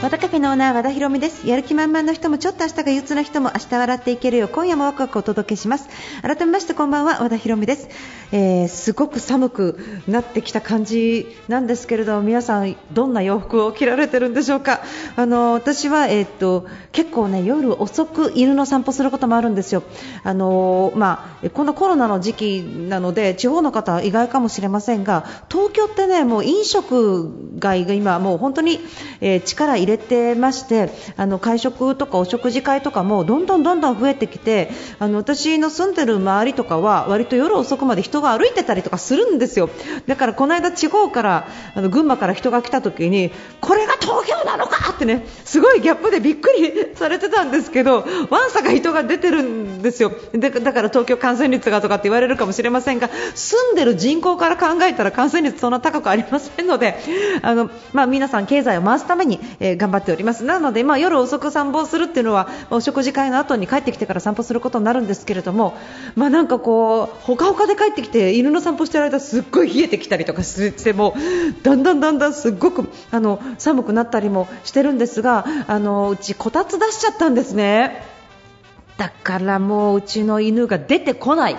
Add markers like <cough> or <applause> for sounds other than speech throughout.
和田カフェのオーナー和田博美です。やる気満々の人もちょっと明日が憂鬱な人も明日笑っていけるよ。う今夜もワクワクお届けします。改めましてこんばんは和田博美です、えーすごく寒くなってきた感じなんですけれど皆さんどんな洋服を着られてるんでしょうか？あの私は、えーっと結構ね夜遅く犬の散歩することもあるんですよ。あのまあこのコロナの時期なので地方の方は意外かもしれませんが東京ってねもう飲食街が今もう本当に、えー力入れてましてあの会食とかお食事会とかもどんどんどんどん増えてきてあの私の住んでる周りとかは割と夜遅くまで人が歩いてたりとかするんですよ。だからこの間地方からあの群馬から人が来た時にこれが東京なのかってねすごいギャップでびっくりされてたんですけどわんさか人が出てるんですよ。でだから東京感染率がとかって言われるかもしれませんが住んでる人口から考えたら感染率そんな高くありませんのであの、まあ、皆さん経済を回すために、えー頑張っておりますなので、まあ、夜遅く散歩するっていうのはお食事会の後に帰ってきてから散歩することになるんですけれども、まあ、なんかこうほかほかで帰ってきて犬の散歩してる間すっごい冷えてきたりとかしてもだんだんだんだんすっごくあの寒くなったりもしてるんですがあのうちこたつ出しちゃったんですね。だからもううちの犬が出てこない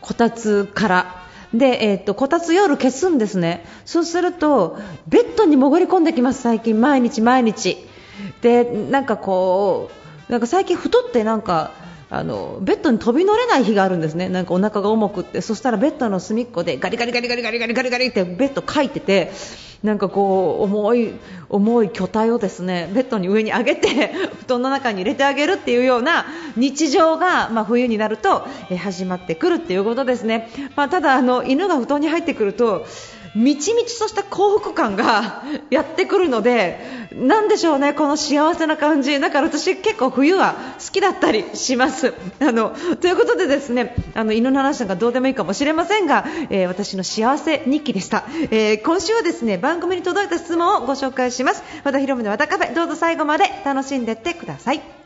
こたつから。で、えっとこたつ夜消すんですね。そうするとベッドに潜り込んできます最近。毎日毎日。でなんかこうなんか最近太ってなんかあのベッドに飛び乗れない日があるんですね、なんかお腹が重くって、そしたらベッドの隅っこでガリガリガリガリガリガリガリガリってベッドかいてて、なんかこう重い重い巨体をですねベッドに上に上げて <laughs> 布団の中に入れてあげるっていうような日常が、まあ、冬になると、え始まってくるっていうことですね、まあ、ただあの犬が布団に入ってくるとみちみちとした幸福感が <laughs> やってくるのでなんでしょうね、この幸せな感じ。だから私結構冬は好きだったりします。<laughs> あのということでですねあの犬の話なんかどうでもいいかもしれませんが、えー私の幸せ日記でした、えー今週はですね番組に届いた質問をご紹介します。和田博美の和田カフェ。どうぞ最後まで楽しんでってください。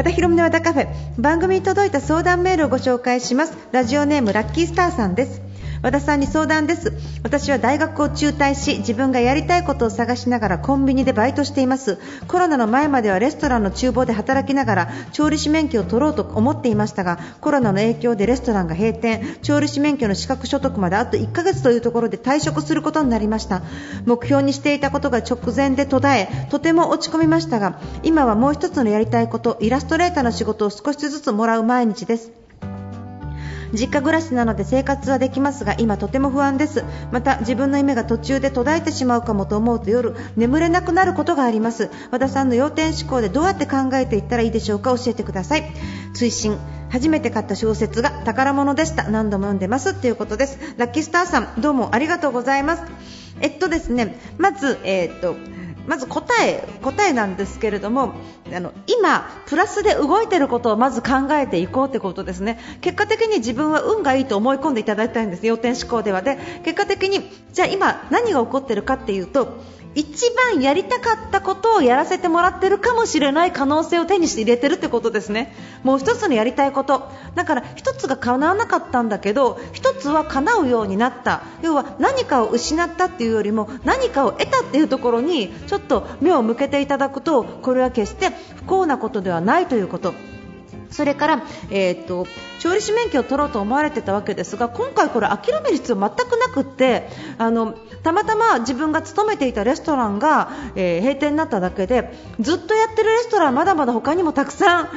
和田博美の和田カフェ。番組に届いた相談メールをご紹介します。ラジオネームラッキースターさんです。和田さんに相談です。私は大学を中退し自分がやりたいことを探しながらコンビニでバイトしています。コロナの前まではレストランの厨房で働きながら調理師免許を取ろうと思っていましたがコロナの影響でレストランが閉店。調理師免許の資格所得まであと1ヶ月というところで退職することになりました。目標にしていたことが直前で途絶えとても落ち込みましたが今はもう一つのやりたいことイラストレーターの仕事を少しずつもらう毎日です。実家暮らしなので生活はできますが今とても不安です。また自分の夢が途中で途絶えてしまうかもと思うと夜眠れなくなることがあります。和田さんの要点思考でどうやって考えていったらいいでしょうか？教えてください。追伸。初めて買った小説が宝物でした。何度も読んでます。ということです。ラッキースターさんどうもありがとうございます。えっとですねまずえーっとまず答え答えなんですけれどもあの今、プラスで動いていることをまず考えていこうということですね。結果的に自分は運がいいと思い込んでいただきたいんです。要点思考ではで結果的にじゃあ今何が起こっているかっていうと一番やりたかったことをやらせてもらってるかもしれない可能性を手にして入れてるってことですね。もう一つのやりたいこと。だから一つが叶わなかったんだけど一つは叶うようになった。要は何かを失ったっていうよりも何かを得たっていうところにちょっと目を向けていただくとこれは決して不幸なことではないということ。それから、えー、と調理師免許を取ろうと思われてたわけですが今回、これ諦める必要全くなくってあのたまたま自分が勤めていたレストランが、えー閉店になっただけでずっとやってるレストランまだまだ他にもたくさん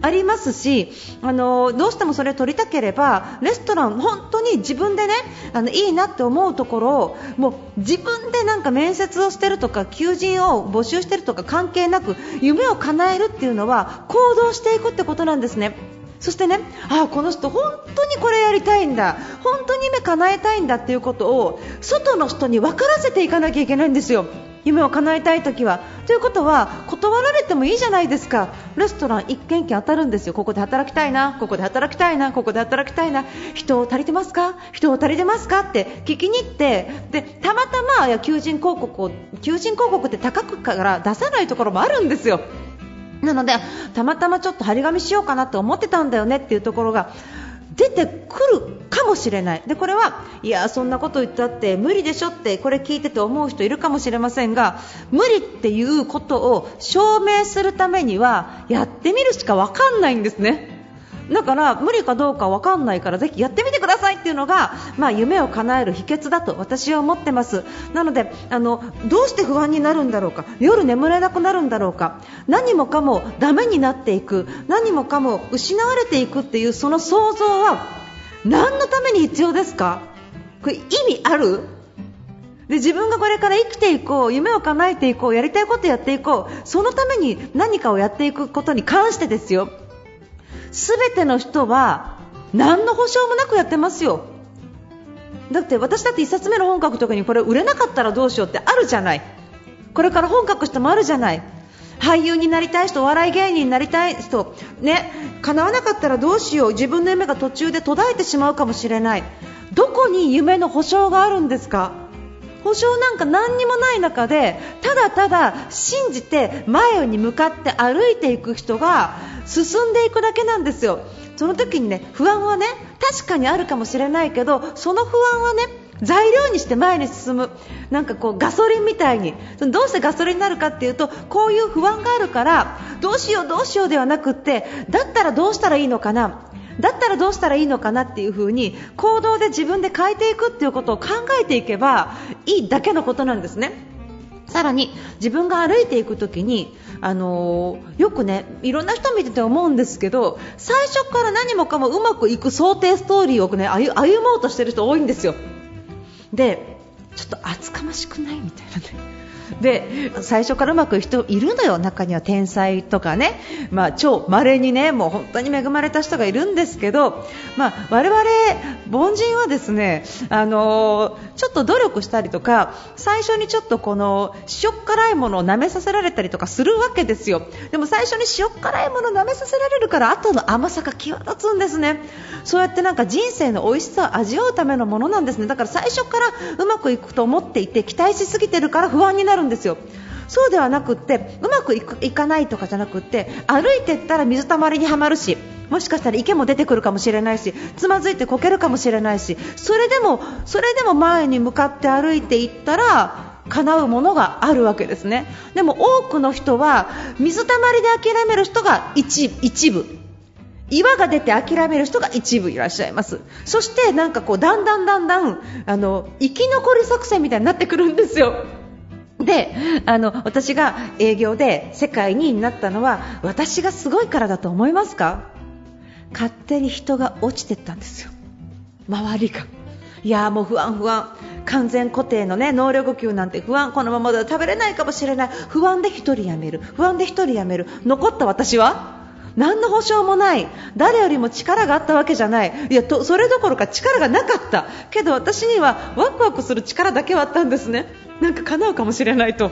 ありますしあのどうしてもそれを取りたければレストラン本当に自分でねあのいいなって思うところをもう自分でなんか面接をしてるとか求人を募集してるとか関係なく夢を叶えるっていうのは行動していくってことなんですね。そしてねあこの人本当にこれやりたいんだ本当に夢叶えたいんだっていうことを外の人に分からせていかなきゃいけないんですよ夢を叶えたい時は。ということは断られてもいいじゃないですか。レストラン1軒件当たるんですよ。ここで働きたいな。ここで働きたいな。ここで働きたいな。人を足りてますか？人を足りてますか？って聞きに行って。でたまたま求人広告を求人広告って高くから出さないところもあるんですよ。なのでたまたまちょっと張り紙しようかなと思ってたんだよねっていうところが出てくるもしれないでこれはいやそんなこと言ったって無理でしょってこれ聞いてて思う人いるかもしれませんが無理っていうことを証明するためにはやってみるしか分かんないんですね。だから無理かどうか分かんないからぜひやってみてくださいっていうのが、まあ、夢を叶える秘訣だと私は思ってますなのであのどうして不安になるんだろうか夜眠れなくなるんだろうか何もかもダメになっていく何もかも失われていくっていうその想像は何のために必要ですか？これ意味ある？で自分がこれから生きていこう夢を叶えていこうやりたいことやっていこうそのために何かをやっていくことに関してですよ。全ての人は何の保証もなくやってますよ。だって私だって1冊目の本書く時にこれ売れなかったらどうしようってあるじゃない。これから本書く人もあるじゃない。俳優になりたい人お笑い芸人になりたい人ね叶わなかったらどうしよう。自分の夢が途中で途絶えてしまうかもしれない。どこに夢の保証があるんですか？保証なんか何にもない中でただただ信じて前に向かって歩いていく人が進んでいくだけなんですよ。その時にね不安はね確かにあるかもしれないけどその不安はね材料にして前に進むなんかこうガソリンみたいにどうしてガソリンになるかっていうとこういう不安があるからどうしようどうしようではなくってだったらどうしたらいいのかなだったらどうしたらいいのかなっていう風に行動で自分で変えていくっていうことを考えていけばいいだけのことなんですね。さらに自分が歩いていく時に、あのー、よくねいろんな人見てて思うんですけど最初から何もかもうまくいく想定ストーリーを、ね、歩もうとしてる人多いんですよ。でちょっと厚かましくない？みたいなね。で最初からうまくい人いるのよ、中には天才とかね、まあ、超稀にねもう本当に恵まれた人がいるんですけど、まあ、我々凡人はですねあのちょっと努力したりとか最初にちょっとこの塩辛いものを舐めさせられたりとかするわけですよ。でも最初に塩辛いものを舐めさせられるから後の甘さが際立つんですね。そうやってなんか人生の美味しさを味わうためのものなんですね。だから最初からうまくいくと思っていて期待しすぎてるから不安になる。んですよ。そうではなくってうまくいかないとかじゃなくって歩いてったら水たまりにはまるしもしかしたら池も出てくるかもしれないしつまずいてこけるかもしれないしそれでもそれでも前に向かって歩いていったら叶うものがあるわけですね。でも多くの人は水たまりで諦める人が一一部。岩が出て諦める人が一部いらっしゃいます。そしてなんかこうだんだんだんだんあの生き残り作戦みたいになってくるんですよ。であの私が営業で世界2位になったのは私がすごいからだと思いますか？勝手に人が落ちてったんですよ、周りが。いやもう不安、不安。完全固定の、ね、能力級なんて不安。このままでは食べれないかもしれない。不安で1人辞める。不安で1人辞める。残った私は？何の保証もない。誰よりも力があったわけじゃない。いやとそれどころか力がなかった。けど私にはワクワクする力だけはあったんですね。なんか叶うかもしれないと。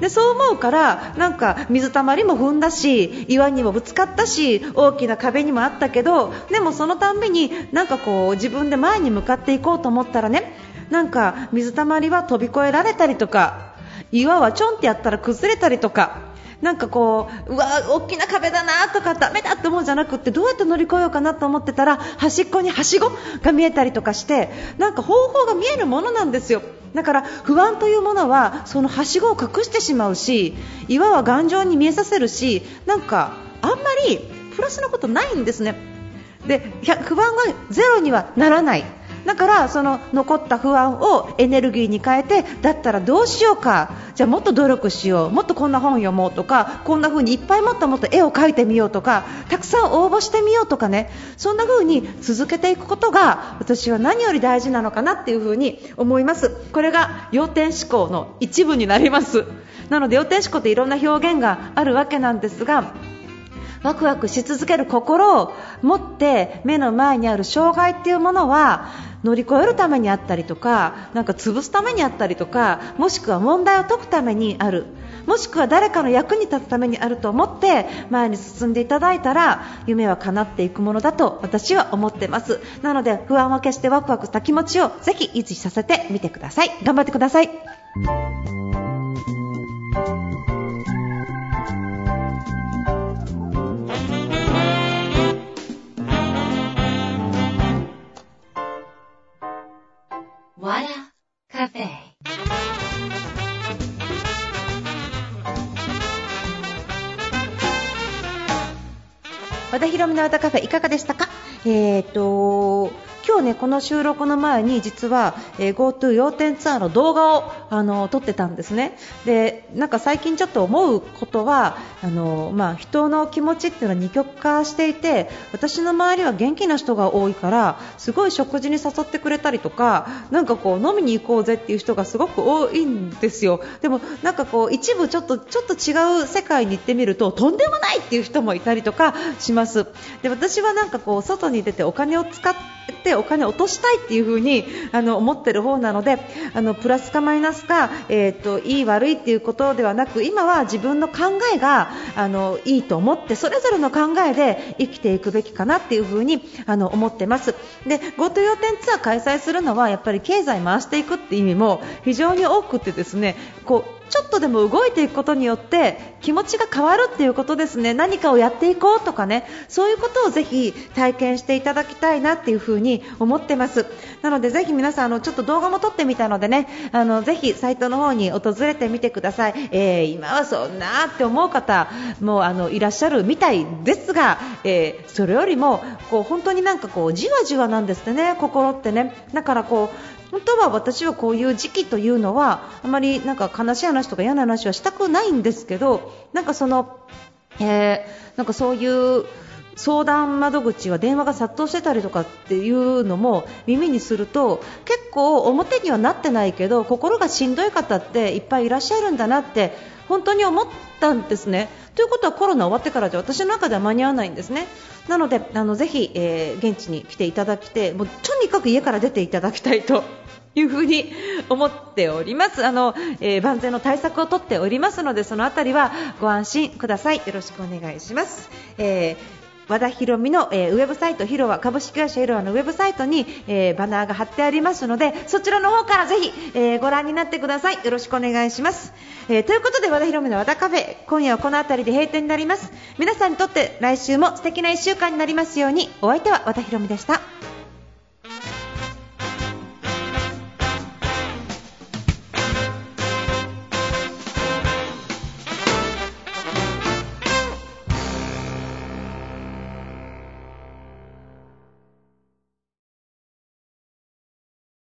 でそう思うからなんか水たまりも踏んだし岩にもぶつかったし大きな壁にもあったけどでもそのたんびになんかこう自分で前に向かっていこうと思ったらねなんか水たまりは飛び越えられたりとか岩はちょんってやったら崩れたりとかなんかこううわ大きな壁だなとかダメだって思うんじゃなくてどうやって乗り越えようかなと思ってたら端っこにはしごが見えたりとかしてなんか方法が見えるものなんですよ。だから不安というものはそのはしごを隠してしまうし岩は頑丈に見えさせるしなんかあんまりプラスなことないんですね。で不安がゼロにはならないだからその残った不安をエネルギーに変えてだったらどうしようか。じゃあもっと努力しよう。もっとこんな本読もうとか。こんな風にいっぱいもっともっと絵を描いてみようとか。たくさん応募してみようとかね。そんな風に続けていくことが私は何より大事なのかなっていう風に思います。これが要点思考の一部になります。なので要点思考っていろんな表現があるわけなんですがワクワクし続ける心を持って目の前にある障害っていうものは乗り越えるためにあったりとかなんか潰すためにあったりとかもしくは問題を解くためにあるもしくは誰かの役に立つためにあると思って前に進んでいただいたら夢は叶っていくものだと私は思ってます。なので不安は決してワクワクした気持ちをぜひ維持させてみてください。頑張ってください。和田ヒロミの和田カフェいかがでしたか？えっーと今日ねこの収録の前に実は、えー、GoTo 要点ツアーの動画をあの撮ってたんですね。でなんか最近ちょっと思うことはあの、まあ、人の気持ちっていうのは二極化していて私の周りは元気な人が多いからすごい食事に誘ってくれたりとかなんかこう飲みに行こうぜっていう人がすごく多いんですよ。でもなんかこう一部ちょっとちょっと違う世界に行ってみるととんでもないっていう人もいたりとかします。で私はなんかこう外に出てお金を使ってお金を落としたいっていう風にあの思ってる方なのであのプラスかマイナスか、えーと、いい悪いっていうことではなく今は自分の考えがあのいいと思ってそれぞれの考えで生きていくべきかなっていう風にあの思ってます。で GoTo 要点ツアー開催するのはやっぱり経済回していくっていう意味も非常に多くてですねこうちょっとでも動いていくことによって気持ちが変わるっていうことですね。何かをやっていこうとかね。そういうことをぜひ体験していただきたいなっていうふに思ってます。なのでぜひ皆さんあのちょっと動画も撮ってみたのでね。あのぜひサイトの方に訪れてみてください、えー、今はそんなって思う方もあのいらっしゃるみたいですが、えー、それよりもこう本当になんかこうじわじわなんですってね。心ってね。だからこう本当は私はこういう時期というのはあまりなんか悲しい話とか嫌な話はしたくないんですけどなんかその、えー、なんかそういう相談窓口は電話が殺到してたりとかっていうのも耳にすると結構表にはなってないけど心がしんどい方っていっぱいいらっしゃるんだなって本当に思ったんですね。ということはコロナ終わってからじゃ私の中では間に合わないんですね。なのであのぜひ、えー、現地に来ていただきてもうとにかく家から出ていただきたいというふうに <laughs> 思っております。あの、えー、万全の対策をとっておりますので、そのあたりはご安心ください。よろしくお願いします。えー和田博美の、えー、ウェブサイトヒロワ株式会社ヒロワのウェブサイトに、えー、バナーが貼ってありますのでそちらの方からぜひ、えー、ご覧になってください。よろしくお願いします、えということで和田博美の和田カフェ今夜はこの辺りで閉店になります。皆さんにとって来週も素敵な1週間になりますように。お相手は和田博美でした。